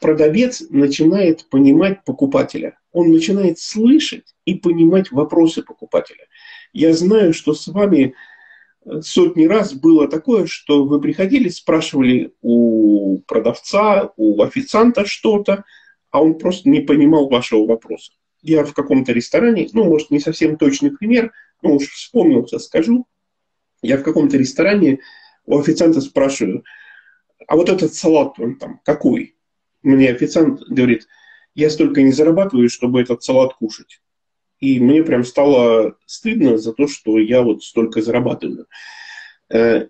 Продавец начинает понимать покупателя. Он начинает слышать и понимать вопросы покупателя. Я знаю, что с вами э, сотни раз было такое, что вы приходили, спрашивали у продавца, у официанта что-то, а он просто не понимал вашего вопроса. Я в каком-то ресторане, ну, может, не совсем точный пример, но уж вспомнился, скажу. Я в каком-то ресторане у официанта спрашиваю, а вот этот салат, он там какой? Мне официант говорит, я столько не зарабатываю, чтобы этот салат кушать. И мне прям стало стыдно за то, что я вот столько зарабатываю. Э,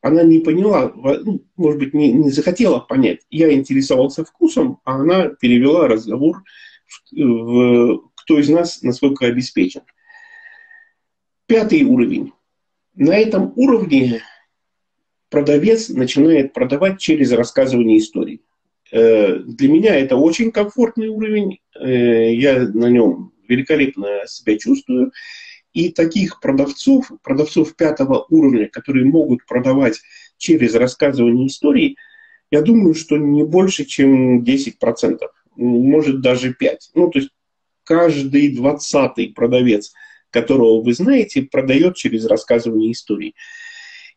она не поняла, ну, может быть, не, не захотела понять. Я интересовался вкусом, а она перевела разговор в, в кто из нас насколько обеспечен. Пятый уровень. На этом уровне продавец начинает продавать через рассказывание историй. Э, для меня это очень комфортный уровень. Э, я на нем великолепно себя чувствую. И таких продавцов, продавцов пятого уровня, которые могут продавать через рассказывание историй, я думаю, что не больше, чем 10%, может даже 5%. Ну, то есть каждый двадцатый продавец, которого вы знаете, продает через рассказывание историй.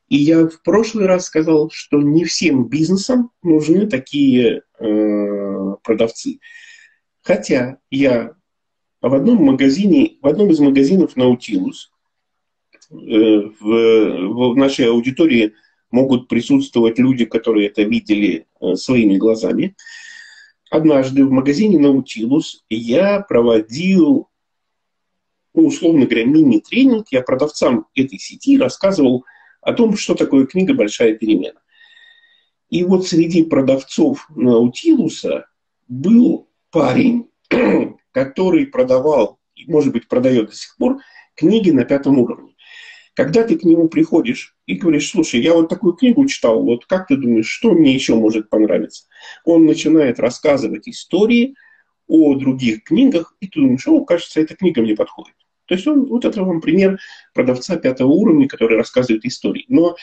И я в прошлый раз сказал, что не всем бизнесам нужны такие э, продавцы. Хотя я в одном магазине, в одном из магазинов Nautilus, э, в, в нашей аудитории могут присутствовать люди, которые это видели э, своими глазами. Однажды в магазине Nautilus я проводил, ну, условно говоря, мини-тренинг. Я продавцам этой сети рассказывал о том, что такое книга «Большая перемена». И вот среди продавцов Наутилуса был парень, который продавал, может быть, продает до сих пор, книги на пятом уровне. Когда ты к нему приходишь и говоришь, слушай, я вот такую книгу читал, вот как ты думаешь, что мне еще может понравиться? Он начинает рассказывать истории о других книгах, и ты думаешь, о, кажется, эта книга мне подходит. То есть он, вот это вам пример продавца пятого уровня, который рассказывает истории. Но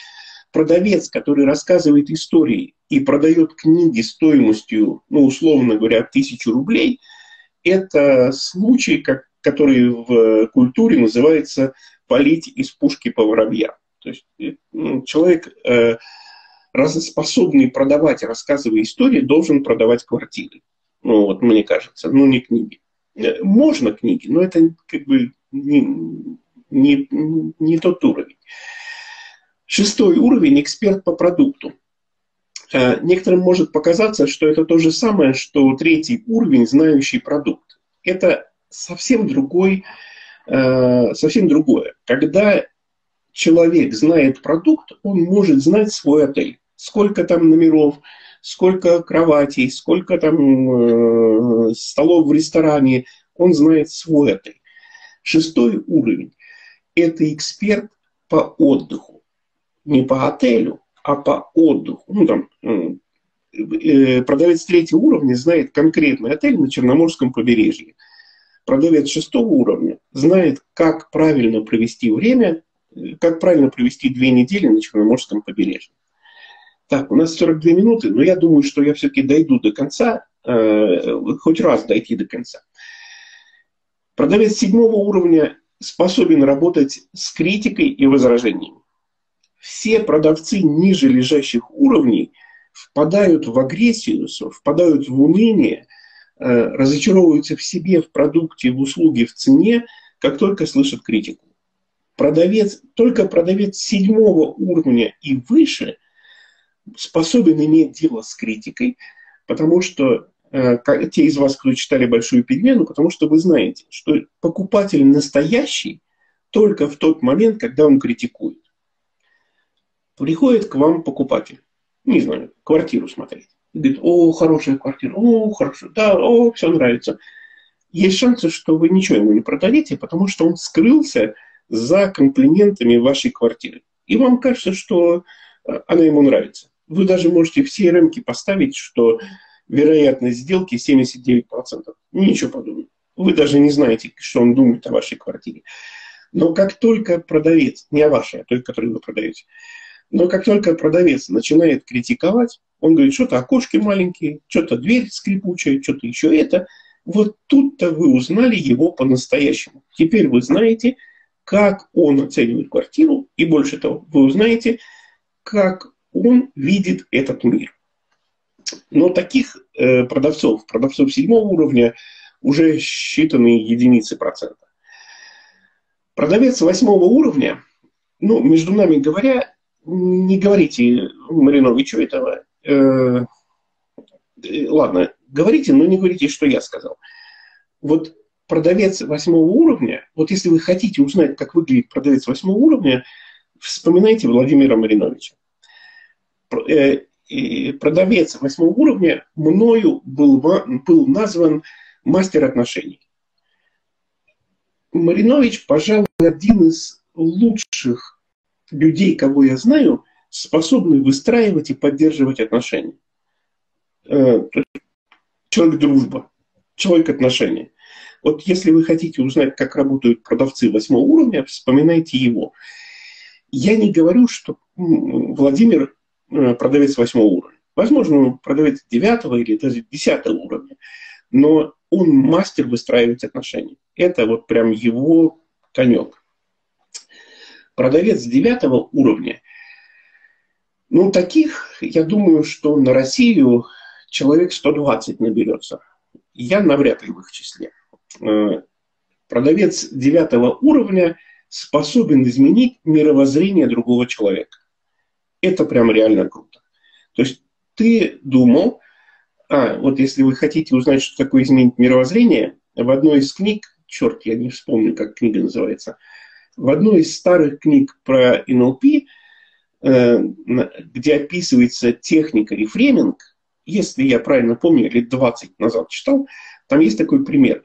продавец, который рассказывает истории и продает книги стоимостью, ну, условно говоря, тысячу рублей – это случай, как, который в культуре называется «полить из пушки по воробьям». То есть э, ну, человек, э, способный продавать, рассказывая истории, должен продавать квартиры. Ну, вот мне кажется, ну, не книги. Э, можно книги, но это как бы не, не, не тот уровень. Шестой уровень – эксперт по продукту. Э, некоторым может показаться, что это то же самое, что третий уровень, знающий продукт. Это совсем другой, э, совсем другое. Когда человек знает продукт, он может знать свой отель. Сколько там номеров, сколько кроватей, сколько там э, столов в ресторане, он знает свой отель. Шестой уровень – это эксперт по отдыху. Не по отелю, а по отдыху. Ну, там, э, продавец третьего уровня знает конкретный отель на Черноморском побережье. Продавец шестого уровня знает, как правильно провести время, как правильно провести две недели на Черноморском побережье. Так, у нас 42 минуты, но я думаю, что я все-таки дойду до конца, э, хоть раз дойти до конца. Продавец седьмого уровня способен работать с критикой и возражениями все продавцы ниже лежащих уровней впадают в агрессию, впадают в уныние, э, разочаровываются в себе, в продукте, в услуге, в цене, как только слышат критику. Продавец, только продавец седьмого уровня и выше способен иметь дело с критикой, потому что те из вас, кто читали «Большую перемену», потому что вы знаете, что покупатель настоящий только в тот момент, когда он критикует. Приходит к вам покупатель, не знаю, квартиру смотреть. И говорит, о, хорошая квартира, о, хорошо, да, о, все нравится. Есть шансы, что вы ничего ему не продадите, потому что он скрылся за комплиментами вашей квартиры. И вам кажется, что э, она ему нравится. Вы даже можете все рамки поставить, что вероятность сделки 79%. Ничего подобного. Вы даже не знаете, что он думает о вашей квартире. Но как только продавец, не о вашей, а той, которую вы продаете, но как только продавец начинает критиковать, он говорит, что-то окошки маленькие, что-то дверь скрипучая, что-то еще это. Вот тут-то вы узнали его по-настоящему. Теперь вы знаете, как он оценивает квартиру, и больше того, вы узнаете, как он видит этот мир. Но таких э, продавцов, продавцов седьмого уровня, уже считанные единицы процента. Продавец восьмого уровня, ну, между нами говоря, не говорите Мариновичу этого. Э, э, ладно, говорите, но не говорите, что я сказал. Вот продавец восьмого уровня, вот если вы хотите узнать, как выглядит продавец восьмого уровня, вспоминайте Владимира Мариновича. Продавец восьмого уровня мною был, был назван мастер отношений. Маринович, пожалуй, один из лучших людей, кого я знаю, способный выстраивать и поддерживать отношения. Э, человек дружба, человек отношения. Вот если вы хотите узнать, как работают продавцы восьмого уровня, вспоминайте его. Я не говорю, что Владимир продавец восьмого уровня. Возможно, продавец девятого или даже десятого уровня. Но он мастер выстраивать отношения. Это вот прям его конек. Продавец девятого уровня. Ну, таких, я думаю, что на Россию человек 120 наберется. Я навряд ли в их числе. Э, продавец девятого уровня способен изменить мировоззрение другого человека. Это прям реально круто. То есть ты думал, а, вот если вы хотите узнать, что такое изменить мировоззрение, в одной из книг, черт, я не вспомню, как книга называется, в одной из старых книг про НЛП, э, где описывается техника рефреминг, если я правильно помню, лет 20 назад читал, там есть такой пример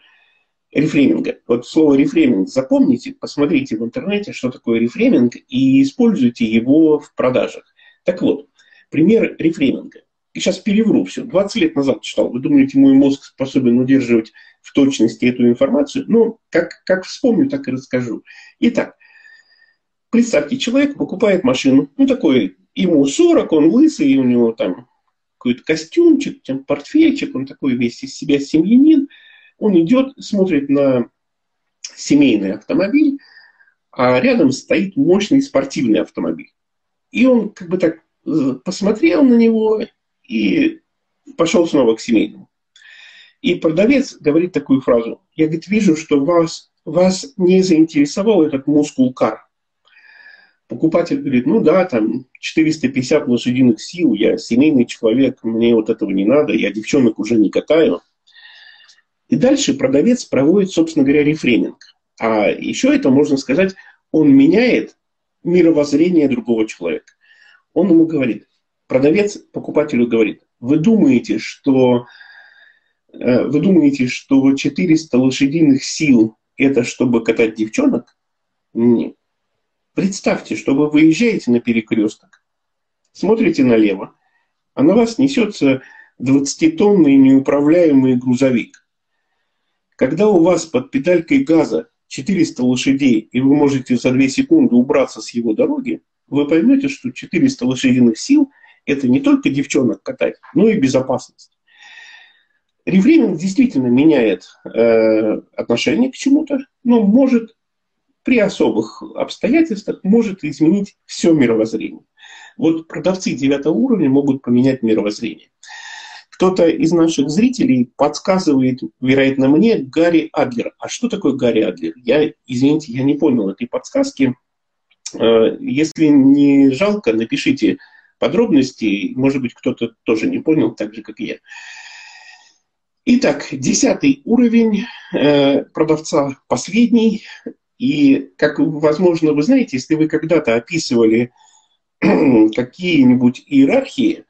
рефреминга. Вот слово рефреминг запомните, посмотрите в интернете, что такое рефреминг, и используйте его в продажах. Так вот, пример рефреминга. И сейчас перевру все. 20 лет назад читал. Вы думаете, мой мозг способен удерживать в точности эту информацию? Ну, как, как вспомню, так и расскажу. Итак, представьте, человек покупает машину, ну, такой, ему 40, он лысый, у него там какой-то костюмчик, там, портфельчик, он такой весь из себя семьянин. Он идет, смотрит на семейный автомобиль, а рядом стоит мощный спортивный автомобиль. И он как бы так э, посмотрел на него и пошел снова к семейному. И продавец говорит такую фразу. Я, говорит, вижу, что вас, вас не заинтересовал этот мускул-кар. Покупатель говорит, ну да, там 450 лошадиных сил, я семейный человек, мне вот этого не надо, я девчонок уже не катаю. И дальше продавец проводит, собственно говоря, рефрейминг. А еще это, можно сказать, он меняет мировоззрение другого человека. Он ему говорит, продавец покупателю говорит, вы думаете, что э, вы думаете, что 400 лошадиных сил это чтобы катать девчонок? Нет. Представьте, что вы выезжаете на перекресток, смотрите налево, а на вас несется 20-тонный неуправляемый грузовик. Когда у вас под педалькой газа 400 лошадей, и вы можете за 2 секунды убраться с его дороги, вы поймете, что 400 лошадиных сил – это не только девчонок катать, но и безопасность. Рефрейминг действительно меняет э, отношение к чему-то, но может при особых обстоятельствах может изменить все мировоззрение. Вот продавцы девятого уровня могут поменять мировоззрение. Кто-то из наших зрителей подсказывает, вероятно, мне, Гарри Адлер. А что такое Гарри Адлер? Я, извините, я не понял этой подсказки. Э, если не жалко, напишите подробностей. Может быть, кто-то тоже не понял, так же, как и я. Итак, десятый уровень э, продавца, последний. И, как, возможно, вы знаете, если вы когда-то описывали какие-нибудь иерархии,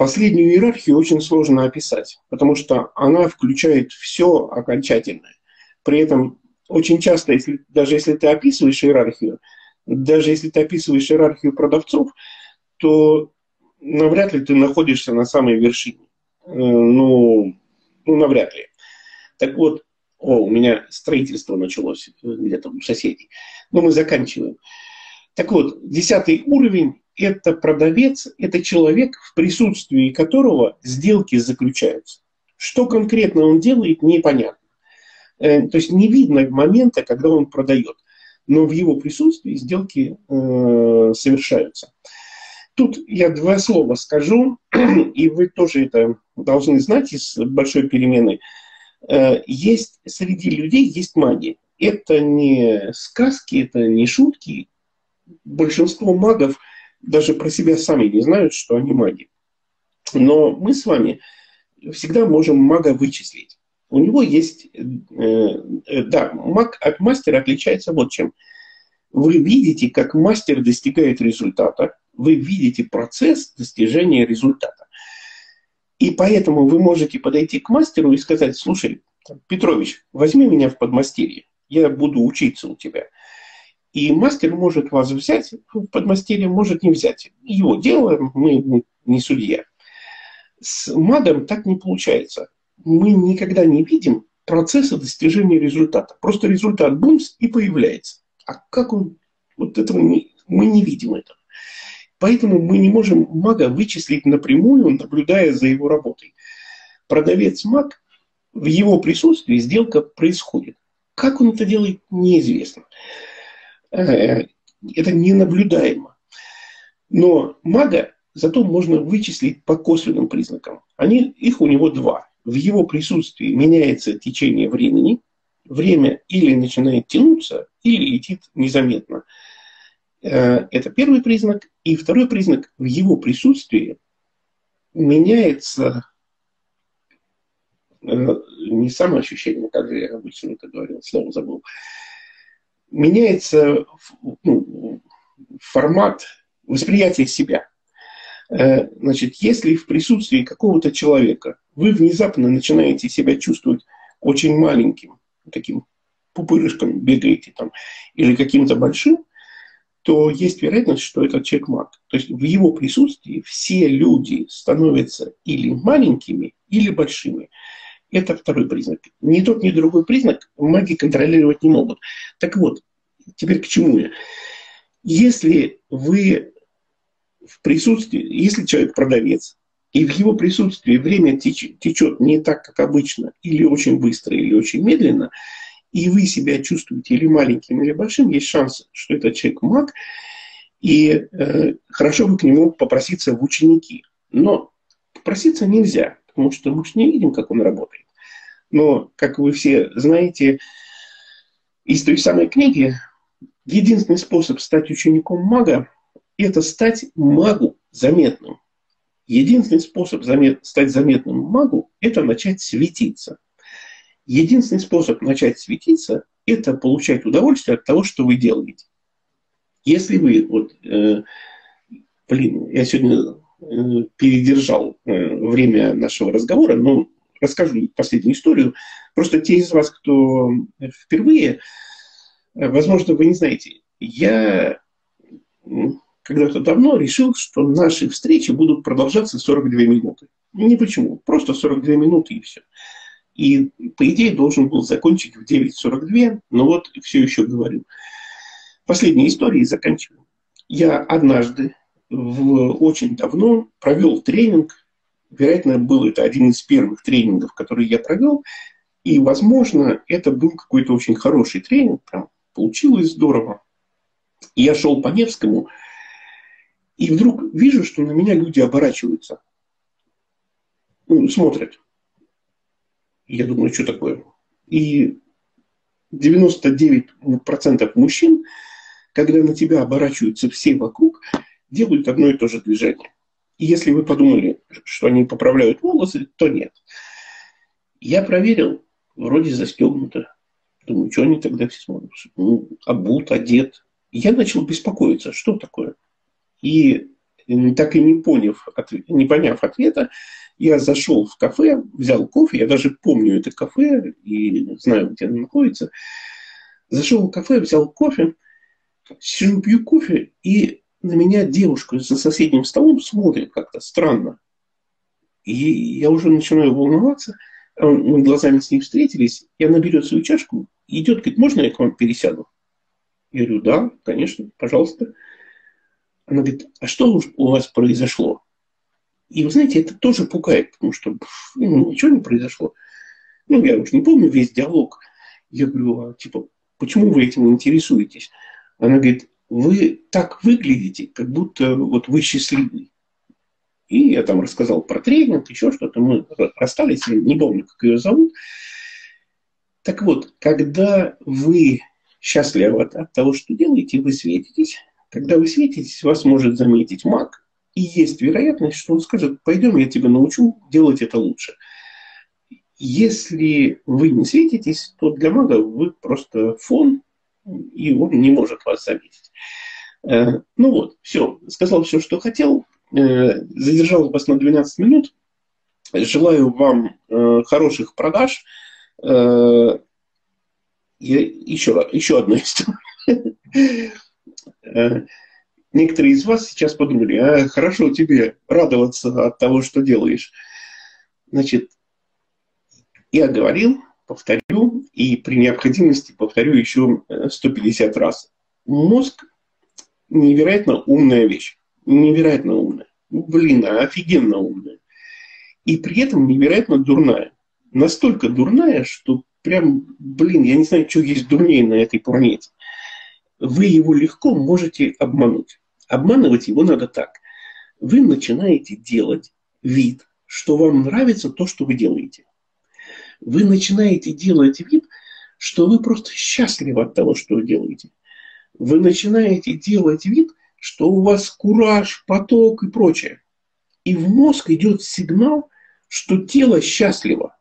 последнюю иерархию очень сложно описать, потому что она включает все окончательное. При этом очень часто, если, даже если ты описываешь иерархию, даже если ты описываешь иерархию продавцов, то навряд ли ты находишься на самой вершине. Э, ну, ну, навряд ли. Так вот, о, у меня строительство началось э, где-то у соседей. Но мы заканчиваем. Так вот, десятый уровень – это продавец, это человек, в присутствии которого сделки заключаются. Что конкретно он делает, непонятно. Э, то есть не видно момента, когда он продает. Но в его присутствии сделки э, совершаются. тут я два слова скажу, и вы тоже это должны знать из большой перемены. Э, есть среди людей есть маги. Это не сказки, это не шутки. Большинство магов даже про себя сами не знают, что они маги. Но мы с вами всегда можем мага вычислить. У него есть, э, э, да, маг от мастера отличается вот чем. Вы видите, как мастер достигает результата, вы видите процесс достижения результата. И поэтому вы можете подойти к мастеру и сказать, слушай, Петрович, возьми меня в подмастерье, я буду учиться у тебя. И мастер может вас взять подмастерье, может не взять. Его дело, мы не судья. С магом так не получается. Мы никогда не видим процесса достижения результата. Просто результат бумс и появляется. А как он, вот этого не, мы не видим этого. Поэтому мы не можем мага вычислить напрямую, наблюдая за его работой. Продавец-маг, в его присутствии сделка происходит. Как он это делает, неизвестно. Э, это ненаблюдаемо. Но мага зато можно вычислить по косвенным признакам. Они, их у него два. В его присутствии меняется течение времени. Время или начинает тянуться, или летит незаметно. Э, это первый признак. И второй признак, в его присутствии меняется э, не самоощущение, как же я обычно это говорил, слово забыл, меняется ну, формат восприятия себя. Э, значит, если в присутствии какого-то человека вы внезапно начинаете себя чувствовать очень маленьким, таким пупырышком бегаете там, или каким-то большим, то есть вероятность, что этот человек маг. То есть в его присутствии все люди становятся или маленькими, или большими. Это второй признак. Ни тот, ни другой признак маги контролировать не могут. Так вот, теперь к чему я? Если вы в присутствии, если человек продавец, и в его присутствии время течет не так, как обычно, или очень быстро, или очень медленно, и вы себя чувствуете или маленьким, или большим, есть шанс, что этот человек маг, и э, хорошо бы к нему попроситься в ученики. Но попроситься нельзя, потому что мы же не видим, как он работает. Но, как вы все знаете, из той самой книги, единственный способ стать учеником мага – это стать магу заметным. Единственный способ замет, стать заметным магу – это начать светиться – Единственный способ начать светиться – это получать удовольствие от того, что вы делаете. Если вы, вот, э, блин, я сегодня э, передержал э, время нашего разговора, но расскажу последнюю историю. Просто те из вас, кто впервые, возможно, вы не знаете, я когда-то давно решил, что наши встречи будут продолжаться 42 минуты. Не почему, просто 42 минуты и все. И, по идее, должен был закончить в 9.42, но вот все еще говорю. Последней историей заканчиваю. Я однажды, в, очень давно, провел тренинг. Вероятно, был это один из первых тренингов, которые я провел. И, возможно, это был какой-то очень хороший тренинг. Прям получилось здорово. Я шел по Невскому, и вдруг вижу, что на меня люди оборачиваются. Ну, смотрят. Я думаю, что такое? И 99% мужчин, когда на тебя оборачиваются все вокруг, делают одно и то же движение. И если вы подумали, что они поправляют волосы, то нет. Я проверил, вроде застегнуто. Думаю, что они тогда все смотрят? Ну, обут, одет. Я начал беспокоиться, что такое. И так и не поняв, не поняв ответа, я зашел в кафе, взял кофе, я даже помню это кафе и знаю, где оно находится. Зашел в кафе, взял кофе, сижу, пью кофе, и на меня девушка за соседним столом смотрит как-то странно. И я уже начинаю волноваться, а мы глазами с ней встретились, и она берет свою чашку, идет, говорит, можно я к вам пересяду? Я говорю, да, конечно, пожалуйста. Она говорит, а что у вас произошло? И вы знаете, это тоже пугает, потому что ну, ничего не произошло. Ну, я уже не помню весь диалог. Я говорю, а, типа, почему вы этим интересуетесь? Она говорит, вы так выглядите, как будто вот вы счастливый. И я там рассказал про тренинг, еще что-то. Мы расстались, не помню, как ее зовут. Так вот, когда вы счастливы от того, что делаете, вы светитесь. Когда вы светитесь, вас может заметить маг. И есть вероятность, что он скажет, пойдем, я тебя научу делать это лучше. Если вы не светитесь, то для мага вы просто фон, и он не может вас заметить. Э, ну вот, все, сказал все, что хотел. Э, задержал вас на 12 минут. Желаю вам э, хороших продаж. Я еще, еще одну историю. Некоторые из вас сейчас подумали, а хорошо тебе радоваться от того, что делаешь. Значит, я говорил, повторю, и при необходимости повторю еще 150 раз. Мозг невероятно умная вещь. Невероятно умная. Блин, а офигенно умная. И при этом невероятно дурная. Настолько дурная, что прям, блин, я не знаю, что есть дурнее на этой планете. Вы его легко можете обмануть. Обманывать его надо так. Вы начинаете делать вид, что вам нравится то, что вы делаете. Вы начинаете делать вид, что вы просто счастливы от того, что вы делаете вы начинаете делать вид, что у вас кураж, поток и прочее. И в мозг идет сигнал, что тело счастливо.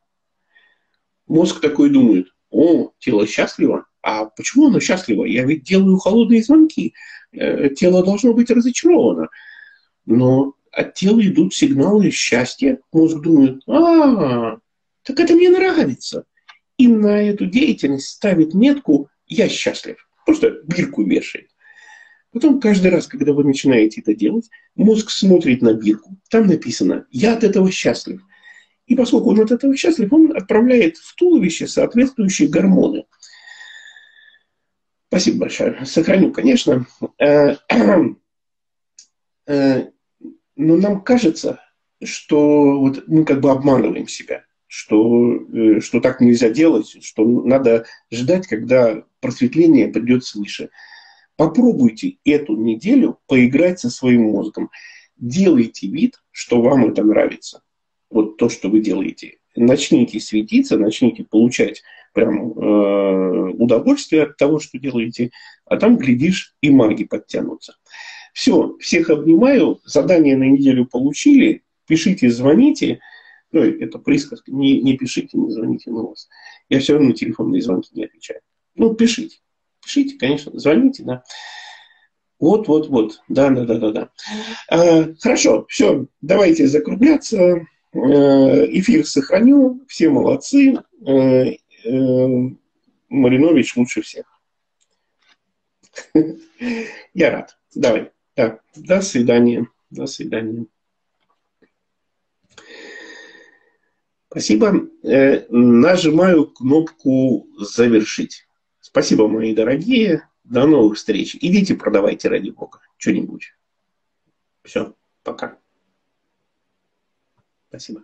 Мозг такой думает, о, тело счастливо, а почему оно счастливо? Я ведь делаю холодные звонки, э, тело должно быть разочаровано. Но от тела идут сигналы счастья. Мозг думает, а, так это мне нравится. И на эту деятельность ставит метку «я счастлив». Просто бирку вешает. Потом каждый раз, когда вы начинаете это делать, мозг смотрит на бирку. Там написано «Я от этого счастлив». И поскольку он от этого счастлив, он отправляет в туловище соответствующие гормоны. Спасибо большое. Сохраню, конечно. Э, э, но нам кажется, что вот мы как бы обманываем себя что, э, что так нельзя делать, что надо ждать, когда просветление придет свыше. Попробуйте эту неделю поиграть со своим мозгом. Делайте вид, что вам это нравится. Вот то, что вы делаете. Начните светиться, начните получать прям э, удовольствие от того, что делаете, а там, глядишь, и маги подтянутся. Все, всех обнимаю. Задание на неделю получили. Пишите, звоните. Ну, это присказка. Не, не пишите, не звоните на вас. Я все равно на телефонные звонки не отвечаю. Ну, пишите. Пишите, конечно, звоните, да. Вот, вот, вот. Да, да, да, да, да. А, хорошо, все, давайте закругляться. Э, эфир сохраню. Все молодцы. Э, э, Маринович лучше всех. Я рад. Давай. Да. До свидания. До свидания. Спасибо. Э, нажимаю кнопку «Завершить». Спасибо, мои дорогие. До новых встреч. Идите продавайте ради бога что-нибудь. Все, пока. Спасибо.